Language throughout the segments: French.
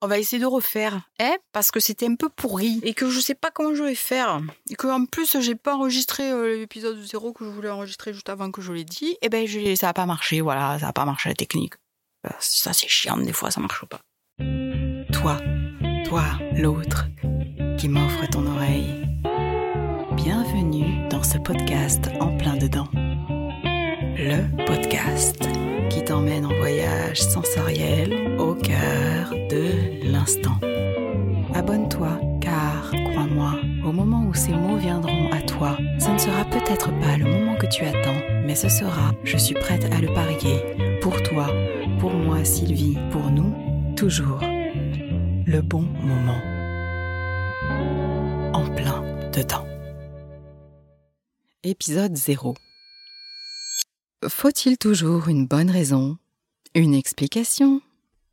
on va essayer de refaire, hein, parce que c'était un peu pourri et que je sais pas comment je vais faire et que en plus j'ai pas enregistré euh, l'épisode zéro que je voulais enregistrer juste avant que je l'ai dit. Et ben je, ça a pas marché, voilà, ça a pas marché la technique. Euh, Ça c'est chiant, des fois ça marche pas. Toi, toi, l'autre, qui m'offre ton oreille. Bienvenue dans ce podcast en plein dedans. Le podcast t'emmène en voyage sensoriel au cœur de l'instant. Abonne-toi, car, crois-moi, au moment où ces mots viendront à toi, ce ne sera peut-être pas le moment que tu attends, mais ce sera, je suis prête à le parier, pour toi, pour moi, Sylvie, pour nous, toujours, le bon moment. En plein dedans. Épisode 0 Faut-il toujours une bonne raison, une explication,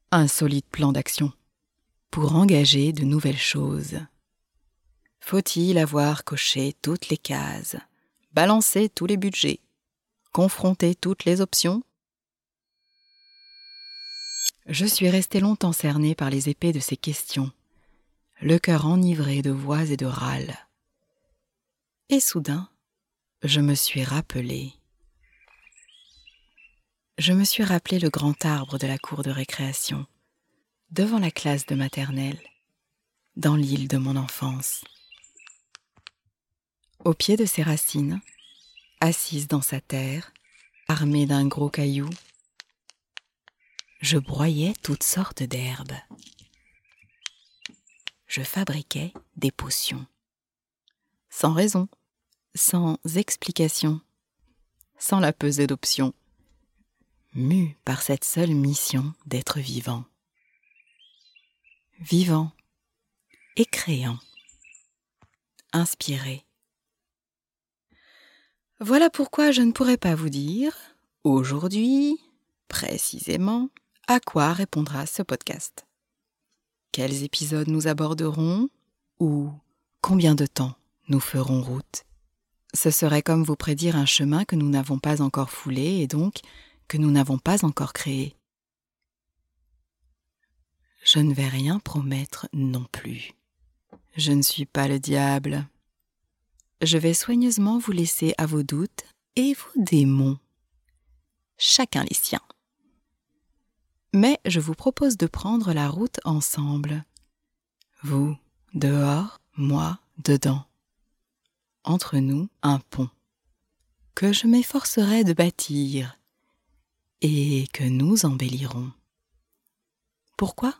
un solide plan d'action pour engager de nouvelles choses? Faut-il avoir coché toutes les cases, balancé tous les budgets, confronté toutes les options? Je suis resté longtemps cerné par les épées de ces questions, le cœur enivré de voix et de râles. Et soudain, je me suis rappelé. Je me suis rappelé le grand arbre de la cour de récréation, devant la classe de maternelle, dans l'île de mon enfance. Au pied de ses racines, assise dans sa terre, armée d'un gros caillou, je broyais toutes sortes d'herbes. Je fabriquais des potions. Sans raison sans explication, sans la pesée d'options, mu par cette seule mission d'être vivant. Vivant et créant, inspiré. Voilà pourquoi je ne pourrais pas vous dire, aujourd'hui, précisément, à quoi répondra ce podcast. Quels épisodes nous aborderons ou combien de temps nous ferons route? Ce serait comme vous prédire un chemin que nous n'avons pas encore foulé et donc que nous n'avons pas encore créé. Je ne vais rien promettre non plus. Je ne suis pas le diable. Je vais soigneusement vous laisser à vos doutes et vos démons. Chacun les siens. Mais je vous propose de prendre la route ensemble. Vous, dehors, moi, dedans entre nous un pont que je m'efforcerai de bâtir et que nous embellirons. Pourquoi?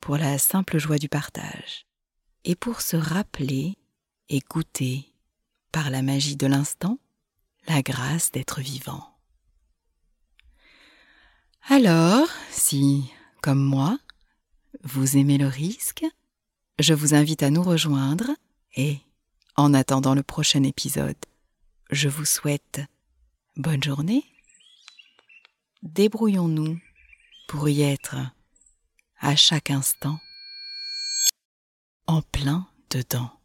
Pour la simple joie du partage et pour se rappeler et goûter, par la magie de l'instant, la grâce d'être vivant. Alors, si, comme moi, vous aimez le risque, je vous invite à nous rejoindre et en attendant le prochain épisode, je vous souhaite bonne journée. Débrouillons-nous pour y être à chaque instant en plein dedans.